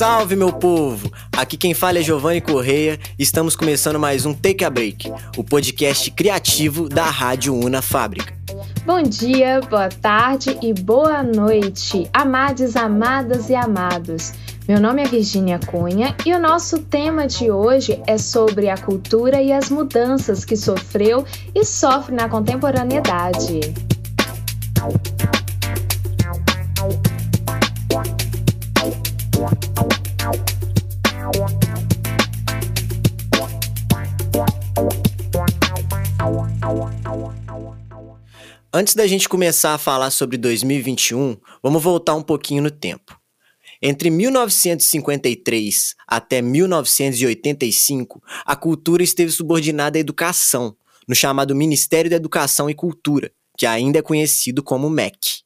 salve, meu povo! Aqui quem fala é Giovanni Correia e estamos começando mais um Take a Break, o podcast criativo da Rádio Una Fábrica. Bom dia, boa tarde e boa noite, amados, amadas e amados. Meu nome é Virginia Cunha e o nosso tema de hoje é sobre a cultura e as mudanças que sofreu e sofre na contemporaneidade. Antes da gente começar a falar sobre 2021, vamos voltar um pouquinho no tempo. Entre 1953 até 1985, a cultura esteve subordinada à educação, no chamado Ministério da Educação e Cultura, que ainda é conhecido como MEC.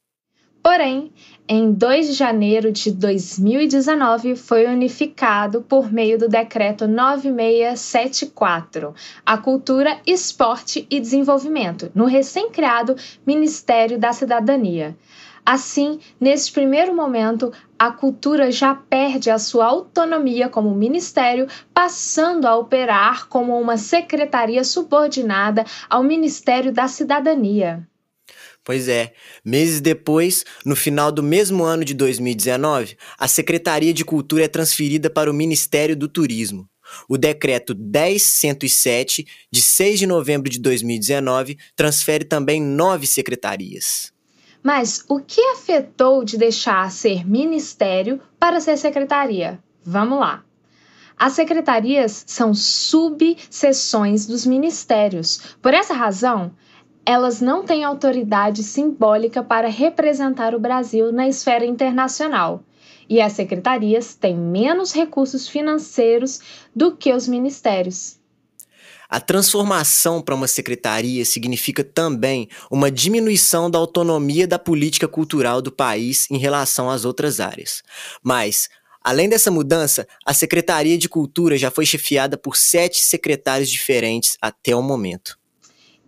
Porém, em 2 de janeiro de 2019, foi unificado por meio do Decreto 9674, a Cultura, Esporte e Desenvolvimento, no recém-criado Ministério da Cidadania. Assim, neste primeiro momento, a cultura já perde a sua autonomia como ministério, passando a operar como uma secretaria subordinada ao Ministério da Cidadania. Pois é, meses depois, no final do mesmo ano de 2019, a Secretaria de Cultura é transferida para o Ministério do Turismo. O decreto 10107, de 6 de novembro de 2019, transfere também nove secretarias. Mas o que afetou de deixar ser ministério para ser secretaria? Vamos lá. As secretarias são subseções dos ministérios. Por essa razão, elas não têm autoridade simbólica para representar o Brasil na esfera internacional. E as secretarias têm menos recursos financeiros do que os ministérios. A transformação para uma secretaria significa também uma diminuição da autonomia da política cultural do país em relação às outras áreas. Mas, além dessa mudança, a Secretaria de Cultura já foi chefiada por sete secretários diferentes até o momento.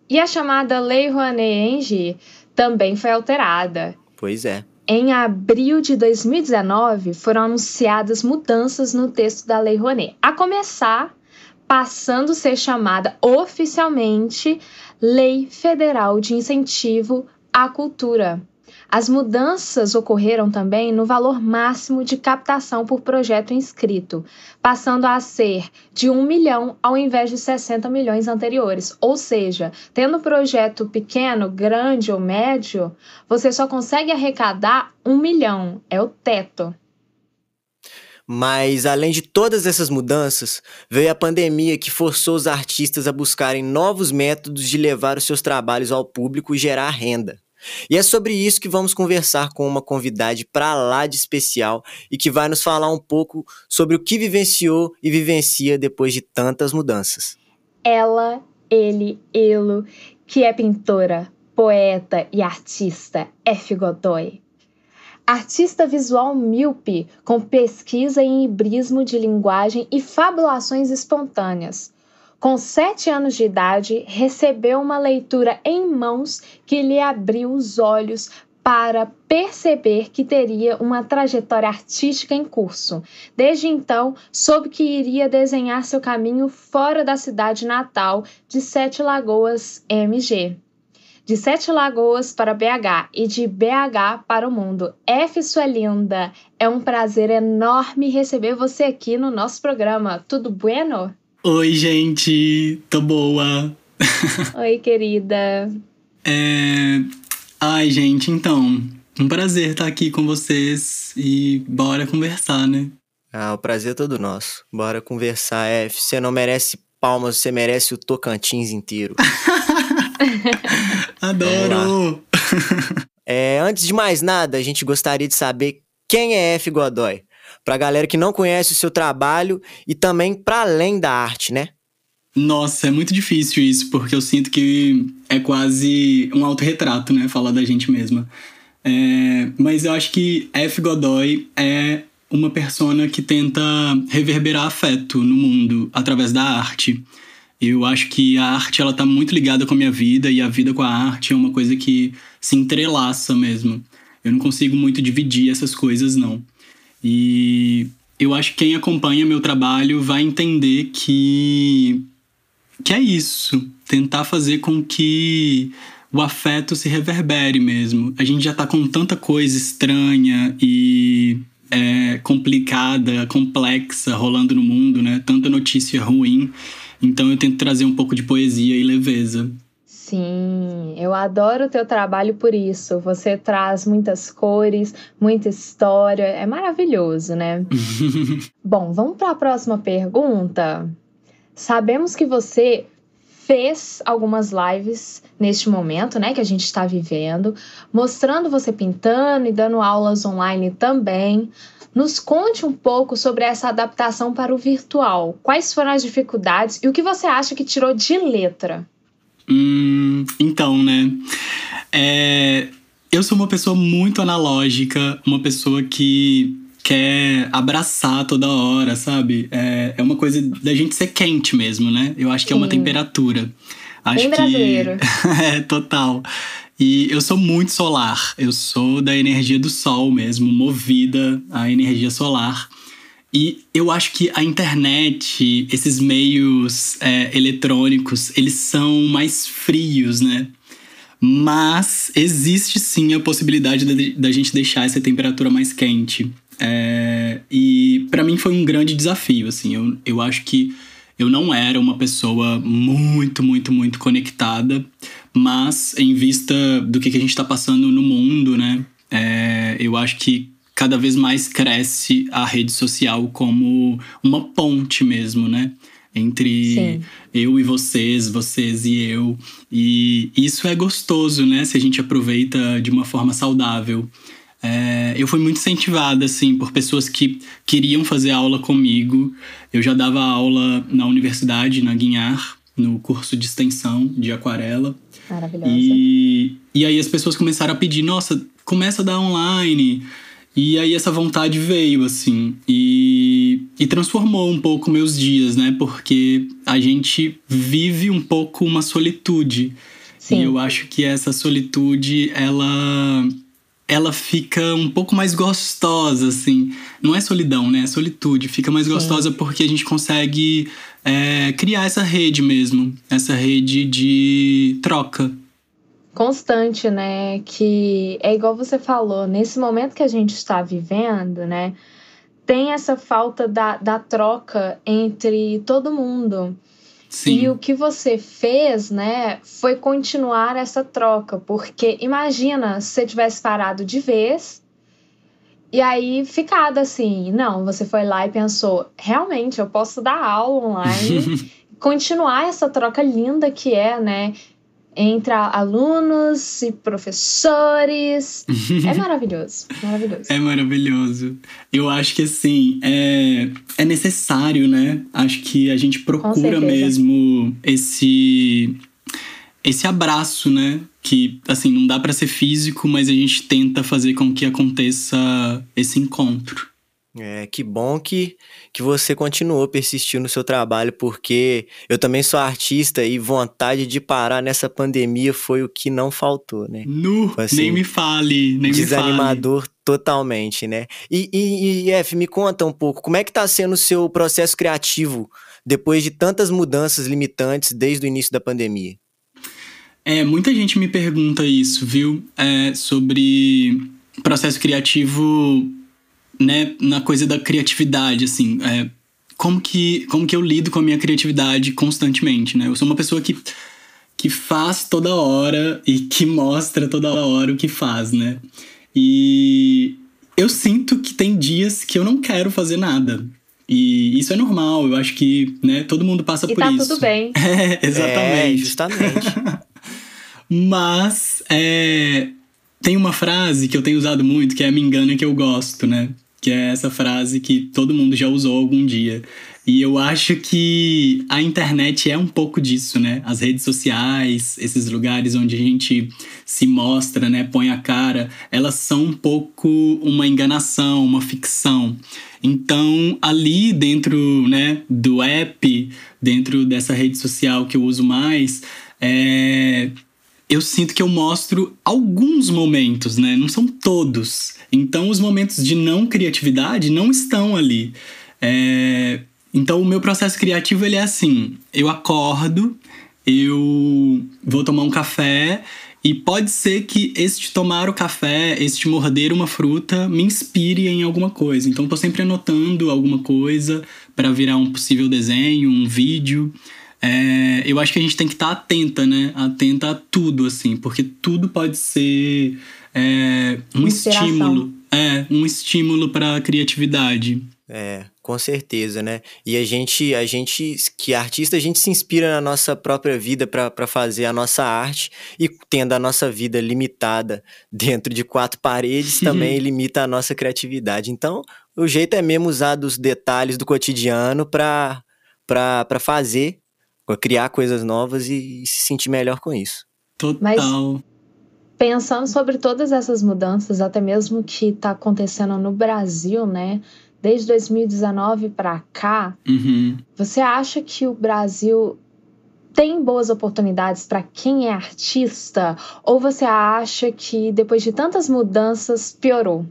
E a chamada Lei Rouanet-Engie também foi alterada. Pois é. Em abril de 2019, foram anunciadas mudanças no texto da Lei Rouanet, a começar passando a ser chamada oficialmente Lei Federal de Incentivo à Cultura. As mudanças ocorreram também no valor máximo de captação por projeto inscrito, passando a ser de 1 milhão ao invés de 60 milhões anteriores. Ou seja, tendo projeto pequeno, grande ou médio, você só consegue arrecadar 1 milhão, é o teto. Mas, além de todas essas mudanças, veio a pandemia que forçou os artistas a buscarem novos métodos de levar os seus trabalhos ao público e gerar renda. E é sobre isso que vamos conversar com uma convidada para lá de especial e que vai nos falar um pouco sobre o que vivenciou e vivencia depois de tantas mudanças. Ela, ele, elo, que é pintora, poeta e artista, F. Godoy. Artista visual míope, com pesquisa em hibrismo de linguagem e fabulações espontâneas com sete anos de idade, recebeu uma leitura em mãos que lhe abriu os olhos para perceber que teria uma trajetória artística em curso. Desde então, soube que iria desenhar seu caminho fora da cidade natal de Sete Lagoas, MG. De Sete Lagoas para BH e de BH para o mundo. F, sua linda! É um prazer enorme receber você aqui no nosso programa. Tudo bueno? Oi, gente, tô boa. Oi, querida. É... Ai, gente, então, um prazer estar aqui com vocês e bora conversar, né? Ah, o prazer é todo nosso. Bora conversar, F. Você não merece palmas, você merece o Tocantins inteiro. Adoro! é, antes de mais nada, a gente gostaria de saber quem é F. Godoy para galera que não conhece o seu trabalho e também para além da arte, né? Nossa, é muito difícil isso, porque eu sinto que é quase um autorretrato, né? Falar da gente mesma. É, mas eu acho que F. Godoy é uma persona que tenta reverberar afeto no mundo através da arte. Eu acho que a arte ela tá muito ligada com a minha vida e a vida com a arte é uma coisa que se entrelaça mesmo. Eu não consigo muito dividir essas coisas não. E eu acho que quem acompanha meu trabalho vai entender que que é isso, tentar fazer com que o afeto se reverbere mesmo. A gente já tá com tanta coisa estranha e é, complicada, complexa rolando no mundo, né? Tanta notícia ruim. Então eu tento trazer um pouco de poesia e leveza. Sim, eu adoro o teu trabalho por isso. Você traz muitas cores, muita história, é maravilhoso, né? Bom, vamos para a próxima pergunta. Sabemos que você fez algumas lives neste momento, né, que a gente está vivendo, mostrando você pintando e dando aulas online também. Nos conte um pouco sobre essa adaptação para o virtual. Quais foram as dificuldades e o que você acha que tirou de letra? Hum, então, né? É, eu sou uma pessoa muito analógica, uma pessoa que quer abraçar toda hora, sabe? É, é uma coisa da gente ser quente mesmo, né? Eu acho que é uma temperatura. Acho Bem brasileiro. que. é, total. E eu sou muito solar. Eu sou da energia do sol mesmo, movida à energia solar. E eu acho que a internet, esses meios é, eletrônicos, eles são mais frios, né? Mas existe sim a possibilidade da gente deixar essa temperatura mais quente. É, e para mim foi um grande desafio, assim. Eu, eu acho que eu não era uma pessoa muito, muito, muito conectada, mas em vista do que, que a gente está passando no mundo, né? É, eu acho que cada vez mais cresce a rede social como uma ponte mesmo, né? Entre Sim. eu e vocês, vocês e eu. E isso é gostoso, né? Se a gente aproveita de uma forma saudável. É, eu fui muito incentivada, assim, por pessoas que queriam fazer aula comigo. Eu já dava aula na universidade, na Guinhar, no curso de extensão de aquarela. Maravilhosa. E, e aí as pessoas começaram a pedir, nossa, começa a dar online. E aí essa vontade veio, assim, e, e transformou um pouco meus dias, né? Porque a gente vive um pouco uma solitude. Sim. E eu acho que essa solitude, ela ela fica um pouco mais gostosa, assim. Não é solidão, né? É solitude. Fica mais gostosa Sim. porque a gente consegue é, criar essa rede mesmo. Essa rede de troca. Constante, né? Que é igual você falou, nesse momento que a gente está vivendo, né? Tem essa falta da, da troca entre todo mundo. Sim. E o que você fez, né, foi continuar essa troca, porque imagina se você tivesse parado de vez e aí ficado assim, não, você foi lá e pensou, realmente eu posso dar aula online, continuar essa troca linda que é, né, entre alunos e professores. é maravilhoso, maravilhoso. É maravilhoso. Eu acho que assim, é, é necessário, né? Acho que a gente procura mesmo esse esse abraço, né? Que assim, não dá para ser físico, mas a gente tenta fazer com que aconteça esse encontro. É, que bom que, que você continuou persistindo no seu trabalho, porque eu também sou artista e vontade de parar nessa pandemia foi o que não faltou, né? Nu, assim, nem me fale, nem desanimador me fale. totalmente, né? E, e, e, F, me conta um pouco, como é que tá sendo o seu processo criativo depois de tantas mudanças limitantes desde o início da pandemia? É, muita gente me pergunta isso, viu? É, sobre processo criativo né, na coisa da criatividade, assim, é, como que, como que eu lido com a minha criatividade constantemente, né? Eu sou uma pessoa que, que faz toda hora e que mostra toda hora o que faz, né? E eu sinto que tem dias que eu não quero fazer nada. E isso é normal, eu acho que, né, todo mundo passa e por tá isso. tudo bem. É, exatamente. É, justamente. Mas é, tem uma frase que eu tenho usado muito, que é me engana que eu gosto, né? Que é essa frase que todo mundo já usou algum dia. E eu acho que a internet é um pouco disso, né? As redes sociais, esses lugares onde a gente se mostra, né, põe a cara, elas são um pouco uma enganação, uma ficção. Então, ali dentro, né, do app, dentro dessa rede social que eu uso mais, é, eu sinto que eu mostro alguns momentos, né? Não são todos. Então, os momentos de não criatividade não estão ali. É... Então, o meu processo criativo ele é assim: eu acordo, eu vou tomar um café e pode ser que este tomar o café, este morder uma fruta, me inspire em alguma coisa. Então, estou sempre anotando alguma coisa para virar um possível desenho, um vídeo. É, eu acho que a gente tem que estar tá atenta, né? Atenta a tudo, assim, porque tudo pode ser é, um Inspiração. estímulo. É, um estímulo para a criatividade. É, com certeza, né? E a gente, a gente, que artista, a gente se inspira na nossa própria vida para fazer a nossa arte e tendo a nossa vida limitada dentro de quatro paredes também limita a nossa criatividade. Então, o jeito é mesmo usar dos detalhes do cotidiano para para fazer, criar coisas novas e, e, se sentir melhor com isso. Total. Mas pensando sobre todas essas mudanças, até mesmo que está acontecendo no Brasil, né? desde 2019 para cá, uhum. você acha que o Brasil tem boas oportunidades para quem é artista? Ou você acha que depois de tantas mudanças piorou?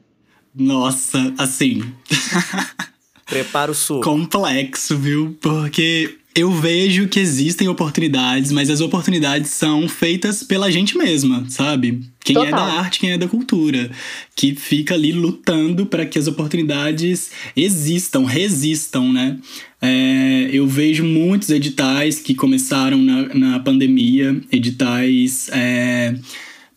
Nossa, assim. Prepara o sul. Complexo, viu? Porque eu vejo que existem oportunidades, mas as oportunidades são feitas pela gente mesma, sabe? Quem Total. é da arte, quem é da cultura, que fica ali lutando para que as oportunidades existam, resistam, né? É, eu vejo muitos editais que começaram na, na pandemia, editais. É,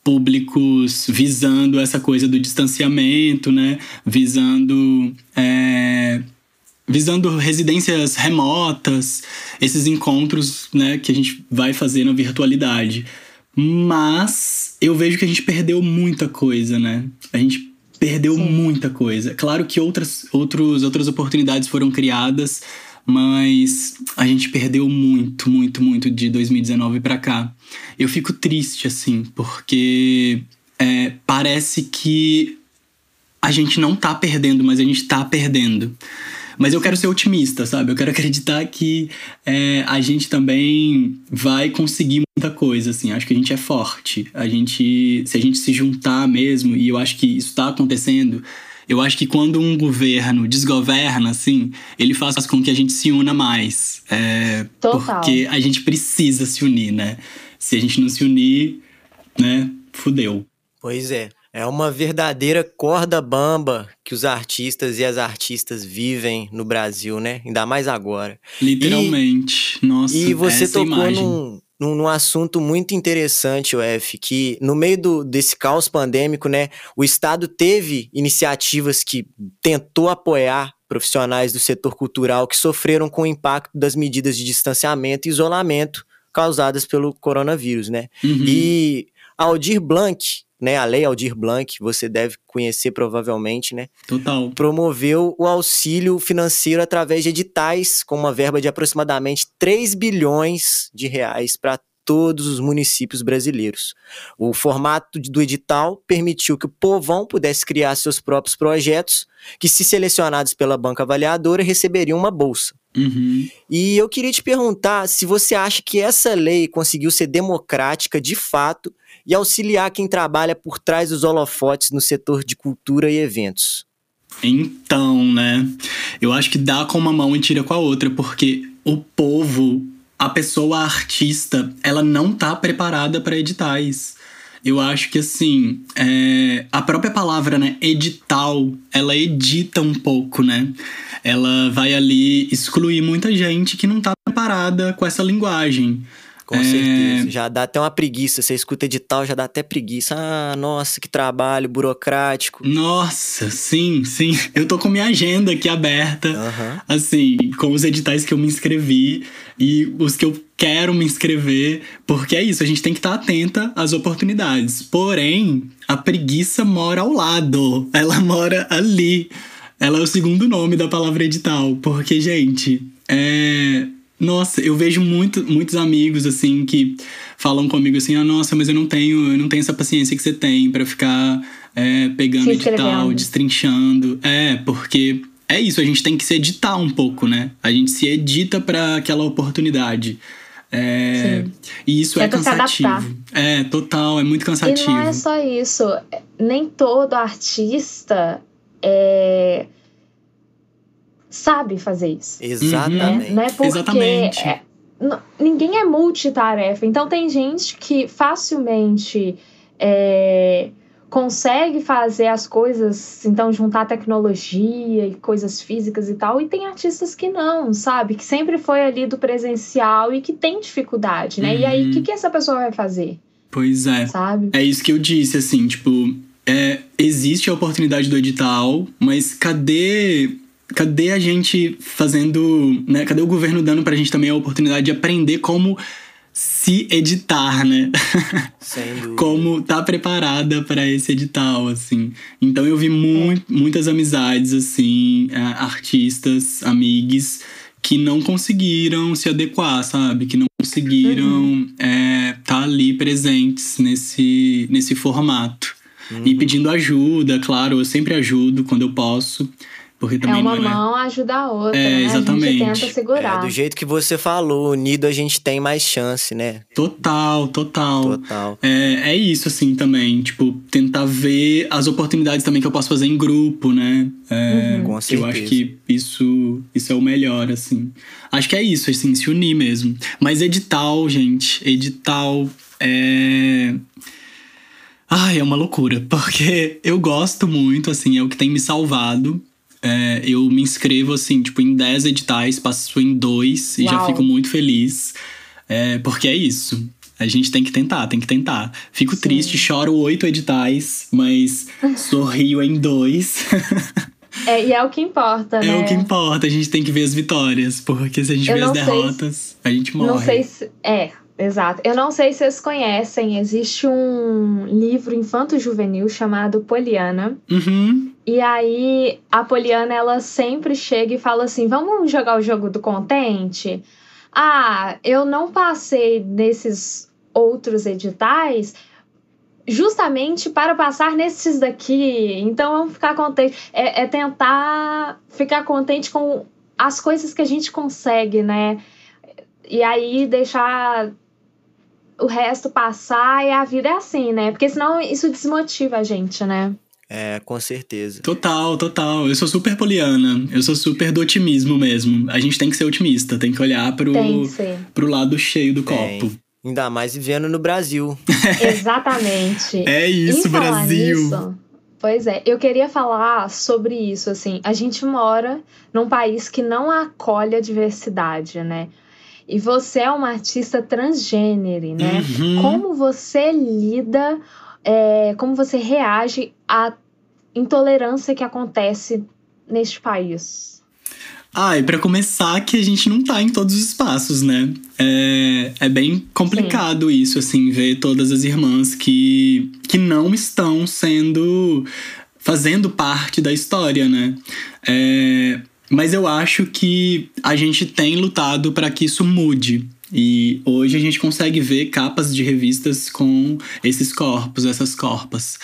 públicos visando essa coisa do distanciamento, né? Visando é, visando residências remotas, esses encontros né, que a gente vai fazer na virtualidade. Mas eu vejo que a gente perdeu muita coisa, né? A gente perdeu Sim. muita coisa. Claro que outras, outros, outras oportunidades foram criadas, mas a gente perdeu muito, muito, muito de 2019 para cá. Eu fico triste, assim, porque é, parece que a gente não tá perdendo, mas a gente tá perdendo. Mas eu quero ser otimista, sabe? Eu quero acreditar que é, a gente também vai conseguir muita coisa, assim. Acho que a gente é forte. A gente, se a gente se juntar mesmo, e eu acho que isso está acontecendo, eu acho que quando um governo desgoverna, assim, ele faz com que a gente se una mais. É, Total. Porque a gente precisa se unir, né? Se a gente não se unir, né, fudeu. Pois é. É uma verdadeira corda bamba que os artistas e as artistas vivem no Brasil, né? Ainda mais agora. Literalmente. E, Nossa, E você tocou num, num, num, assunto muito interessante, F, que no meio do, desse caos pandêmico, né, o Estado teve iniciativas que tentou apoiar profissionais do setor cultural que sofreram com o impacto das medidas de distanciamento e isolamento causadas pelo coronavírus, né? Uhum. E Aldir Blanc, né, a Lei Aldir Blanc, você deve conhecer provavelmente, né? Total. Promoveu o auxílio financeiro através de editais com uma verba de aproximadamente 3 bilhões de reais para todos os municípios brasileiros. O formato do edital permitiu que o povão pudesse criar seus próprios projetos, que, se selecionados pela banca avaliadora, receberiam uma bolsa. Uhum. E eu queria te perguntar se você acha que essa lei conseguiu ser democrática de fato e auxiliar quem trabalha por trás dos holofotes no setor de cultura e eventos. Então, né? Eu acho que dá com uma mão e tira com a outra, porque o povo, a pessoa artista, ela não tá preparada para editais. Eu acho que assim, é, a própria palavra, né, edital, ela edita um pouco, né? Ela vai ali excluir muita gente que não tá preparada com essa linguagem. Com é... certeza. Já dá até uma preguiça. Você escuta edital, já dá até preguiça. Ah, nossa, que trabalho burocrático. Nossa, sim, sim. Eu tô com minha agenda aqui aberta. Uhum. Assim, com os editais que eu me inscrevi e os que eu quero me inscrever. Porque é isso, a gente tem que estar atenta às oportunidades. Porém, a preguiça mora ao lado. Ela mora ali. Ela é o segundo nome da palavra edital. Porque, gente, é nossa, eu vejo muito, muitos amigos assim que falam comigo assim: ah, nossa, mas eu não tenho, eu não tenho essa paciência que você tem para ficar é, pegando edital, destrinchando. É, porque é isso, a gente tem que se editar um pouco, né? A gente se edita para aquela oportunidade. É, e isso é, é cansativo. É, total, é muito cansativo. E não é só isso. Nem todo artista é, sabe fazer isso. Exatamente. Né? Não é porque. Exatamente. É, ninguém é multitarefa. Então tem gente que facilmente é, consegue fazer as coisas, então juntar tecnologia e coisas físicas e tal, e tem artistas que não, sabe? Que sempre foi ali do presencial e que tem dificuldade, né? Uhum. E aí, o uhum. que, que essa pessoa vai fazer? Pois é. Sabe? É isso que eu disse, assim, tipo, é, existe a oportunidade do edital, mas cadê cadê a gente fazendo, né? Cadê o governo dando pra gente também a oportunidade de aprender como se editar, né? Como tá preparada para esse edital, assim. Então eu vi mu muitas amizades, assim, é, artistas, amigos que não conseguiram se adequar, sabe? Que não conseguiram uhum. é, tá ali presentes nesse, nesse formato. Uhum. E pedindo ajuda, claro, eu sempre ajudo quando eu posso. Porque também é uma é... mão ajuda a outra, é, né? Exatamente. A gente tenta segurar. É, do jeito que você falou, unido a gente tem mais chance, né? Total, total. Total. É, é isso, assim, também. Tipo, tentar ver as oportunidades também que eu posso fazer em grupo, né? É, uhum. Com certeza. Eu acho que isso, isso é o melhor, assim. Acho que é isso, assim, se unir mesmo. Mas edital, gente, edital é... Ai, é uma loucura, porque eu gosto muito, assim, é o que tem me salvado é, eu me inscrevo, assim, tipo, em 10 editais, passo em dois e já fico muito feliz. É, porque é isso. A gente tem que tentar, tem que tentar. Fico Sim. triste, choro oito editais, mas sorrio em dois. É, e é o que importa, né? É o que importa, a gente tem que ver as vitórias, porque se a gente eu vê as derrotas, se... a gente morre. Não sei se. É, exato. Eu não sei se vocês conhecem, existe um livro infanto-juvenil chamado Poliana. Uhum. E aí a Poliana ela sempre chega e fala assim: "Vamos jogar o jogo do contente?" Ah, eu não passei nesses outros editais justamente para passar nesses daqui. Então vamos ficar contente. É, é tentar ficar contente com as coisas que a gente consegue, né? E aí deixar o resto passar e a vida é assim, né? Porque senão isso desmotiva a gente, né? É, com certeza. Total, total. Eu sou super poliana. Eu sou super do otimismo mesmo. A gente tem que ser otimista, tem que olhar pro, que pro lado cheio do tem. copo. Ainda mais vivendo no Brasil. Exatamente. É isso, Brasil. Nisso, pois é, eu queria falar sobre isso, assim. A gente mora num país que não acolhe a diversidade, né? E você é uma artista transgênero, né? Uhum. Como você lida é, como você reage à intolerância que acontece neste país? Ah, e para começar, que a gente não tá em todos os espaços, né? É, é bem complicado Sim. isso, assim, ver todas as irmãs que, que não estão sendo. fazendo parte da história, né? É, mas eu acho que a gente tem lutado para que isso mude. E hoje a gente consegue ver capas de revistas com esses corpos, essas corpas.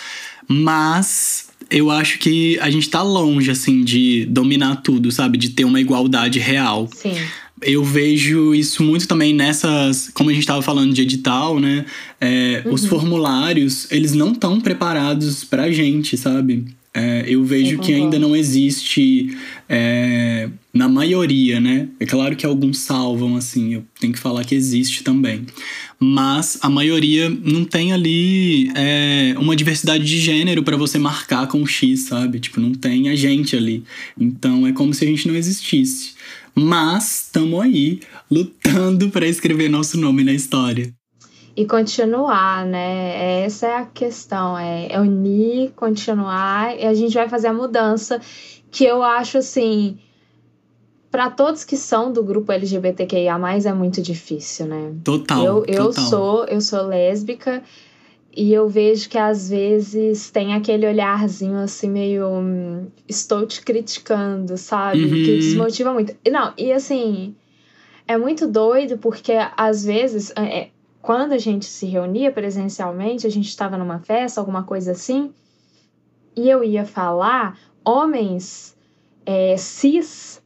Mas eu acho que a gente tá longe, assim, de dominar tudo, sabe? De ter uma igualdade real. Sim. Eu vejo isso muito também nessas. Como a gente estava falando de edital, né? É, uhum. Os formulários, eles não estão preparados pra gente, sabe? É, eu vejo eu que ainda não existe é, na maioria, né? É claro que alguns salvam, assim, eu tenho que falar que existe também. Mas a maioria não tem ali é, uma diversidade de gênero para você marcar com X, sabe? Tipo, não tem a gente ali. Então é como se a gente não existisse. Mas estamos aí lutando para escrever nosso nome na história e continuar, né? Essa é a questão, é, é unir, continuar e a gente vai fazer a mudança que eu acho assim, para todos que são do grupo LGBTQIA+, é muito difícil, né? Total. Eu, eu total. sou, eu sou lésbica e eu vejo que às vezes tem aquele olharzinho assim meio hum, estou te criticando, sabe? Uhum. Que desmotiva muito. Não, e assim, é muito doido porque às vezes é, quando a gente se reunia presencialmente, a gente estava numa festa, alguma coisa assim, e eu ia falar, homens é, cis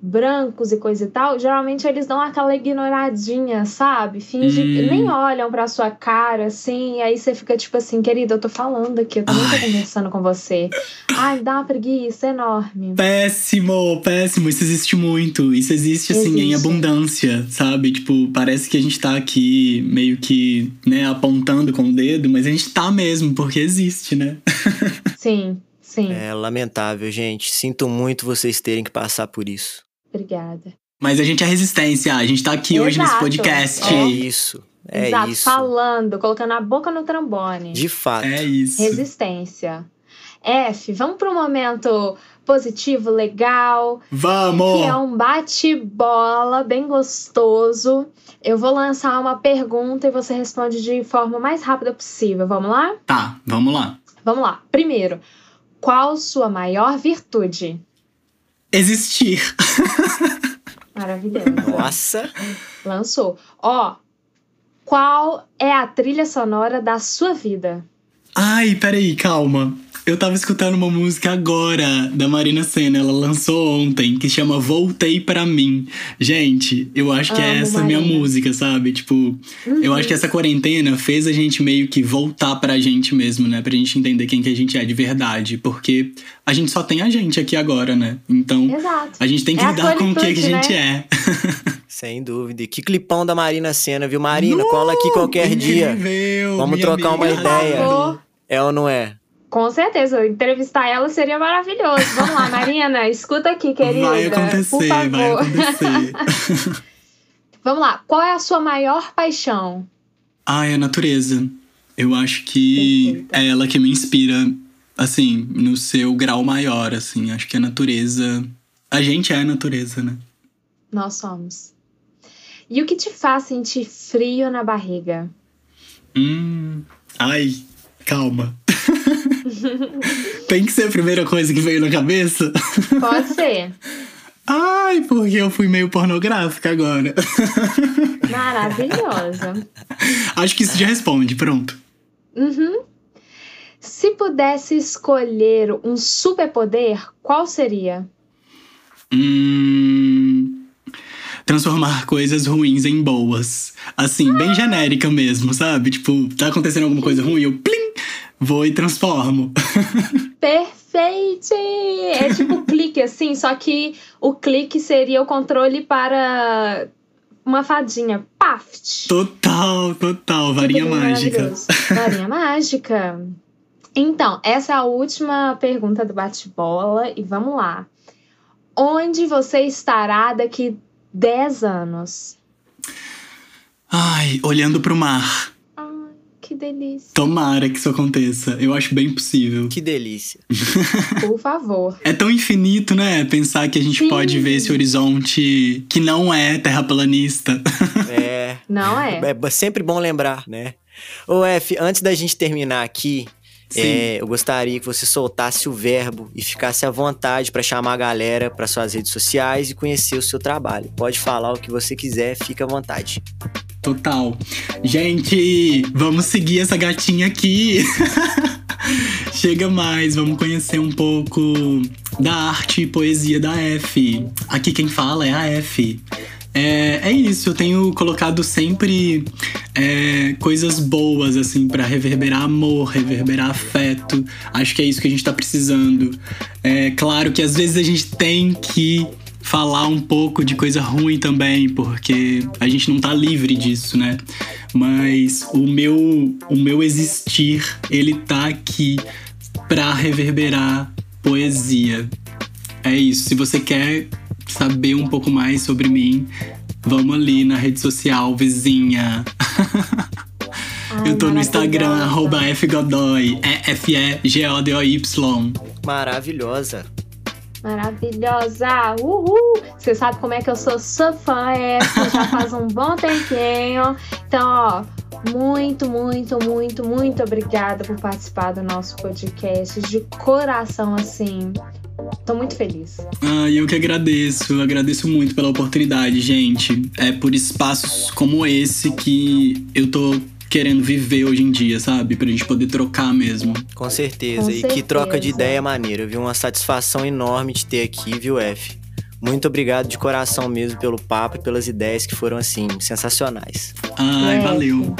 brancos e coisa e tal, geralmente eles dão aquela ignoradinha, sabe? Finge que Hum. nem olham pra sua cara, assim, e aí você fica tipo assim, querida, eu tô falando aqui, eu também tô conversando com você. Ai, dá uma preguiça enorme. Péssimo, péssimo. Isso existe muito. Isso existe, assim, em Existe. abundância, sabe? Tipo, parece que a gente tá aqui meio que, né, apontando com o dedo, mas a gente tá mesmo, porque existe, né? Sim, sim. É lamentável, gente. Sinto muito vocês terem que passar por isso. Obrigada. Mas a gente é resistência. A gente tá aqui hoje nesse Exato. podcast. É isso. É Exato, isso. falando, colocando a boca no trombone. De fato. É isso. Resistência. F, vamos para um momento positivo, legal, Vamos! que é um bate-bola bem gostoso. Eu vou lançar uma pergunta e você responde de forma mais rápida possível. Vamos lá? Tá, vamos lá. Vamos lá. Primeiro, qual sua maior virtude? Existir. Maravilhoso. Nossa. Lançou. Ó, qual é a trilha sonora da sua vida? Ai, peraí, calma. Eu tava escutando uma música agora da Marina Senna, ela lançou ontem, que chama Voltei Pra Mim. Gente, eu acho que é Amo essa minha Marina. música, sabe? Tipo, eu acho que essa quarentena fez a gente meio que voltar pra gente mesmo, né? Pra gente entender quem que a gente é de verdade. Porque a gente só tem a gente aqui agora, né? Então, Exato. a gente tem que É lidar com o que, que a gente né? é. Sem dúvida. E que clipão da Marina Senna, viu? Marina, cola aqui qualquer dia. Incrível, Vamos minha trocar uma amiga. ideia. Por favor. É ou não é? Com certeza, entrevistar ela seria maravilhoso. Vamos lá, Marina, escuta aqui, querida. Vai Por acontecer, favor. vai acontecer. Vamos lá, qual é a sua maior paixão? Ai, a natureza. Eu acho que Perfeita. é ela que me inspira, assim, no seu grau maior, assim. Acho que a natureza. A gente é a natureza, né? Nós somos. E o que te faz sentir frio na barriga? Hum. Ai, calma. Tem que ser a primeira coisa que veio na cabeça? Pode ser. Ai, porque eu fui meio pornográfica agora. Maravilhosa. Acho que isso já responde, pronto. Uhum. Se pudesse escolher um superpoder, qual seria? Hum. Transformar coisas ruins em boas. Assim, bem genérica mesmo, sabe? Tipo, tá acontecendo alguma coisa ruim, eu plim, vou e transformo. Perfeito! É tipo clique assim, só que o clique seria o controle para uma fadinha. Paft! Total, total, varinha mágica. Varinha mágica. Então, essa é a última pergunta do bate-bola e vamos lá. Onde você estará daqui 10 anos? Ai, olhando pro mar. Que delícia. Tomara que isso aconteça. Eu acho bem possível. Que delícia. Por favor. É tão infinito, né? Pensar que a gente Sim. pode ver esse horizonte que não é terraplanista. É. Não é? É sempre bom lembrar, né? Ô, F, antes da gente terminar aqui, é, eu gostaria que você soltasse o verbo e ficasse à vontade para chamar a galera para suas redes sociais e conhecer o seu trabalho. Pode falar o que você quiser, fica à vontade. Total. Gente, vamos seguir essa gatinha aqui. Chega mais, vamos conhecer um pouco da arte e poesia da F. Aqui quem fala é a F. É, é isso, eu tenho colocado sempre é, coisas boas, assim, pra reverberar amor, reverberar afeto. Acho que é isso que a gente tá precisando. É claro que às vezes a gente tem que falar um pouco de coisa ruim também, porque a gente não tá livre disso, né? Mas o meu, o meu existir, ele tá aqui pra reverberar poesia. É isso. Se você quer saber um pouco mais sobre mim, vamos ali na rede social vizinha. Ai, Eu tô no Instagram, arroba fgodoy, é F-E-G-O-D-O-Y. Maravilhosa. Maravilhosa! Uhul! Você sabe como é que eu sou sua fã, é, já faz um bom tempinho. Então, ó, muito, muito, muito, muito obrigada por participar do nosso podcast. De coração, assim. Tô muito feliz. Ah, eu que agradeço, eu agradeço muito pela oportunidade, gente. É por espaços como esse que eu tô querendo viver hoje em dia, sabe? Pra gente poder trocar mesmo. Com certeza. Com e que troca de certeza. ideia maneira, viu? Uma satisfação enorme de ter aqui, viu, F? Muito obrigado de coração mesmo pelo papo e pelas ideias que foram, assim, sensacionais. Ai, valeu.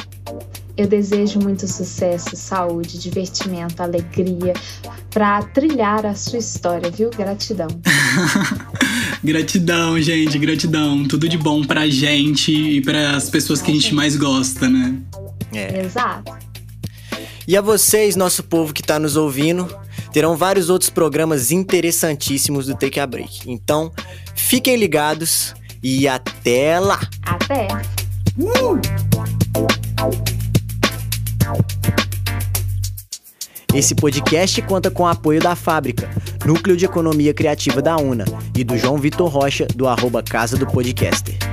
Eu desejo muito sucesso, saúde, divertimento, alegria para trilhar a sua história, viu? Gratidão. gratidão, gente, gratidão. Tudo de bom pra gente e para as pessoas que a gente mais gosta, né? É. Exato. E a vocês, nosso povo que está nos ouvindo, terão vários outros programas interessantíssimos do Take a Break. Então, fiquem ligados e até lá! Até! Uh! Esse podcast conta com o apoio da Fábrica, Núcleo de Economia Criativa da UNA, e do João Vitor Rocha, do arroba Casa do Podcaster.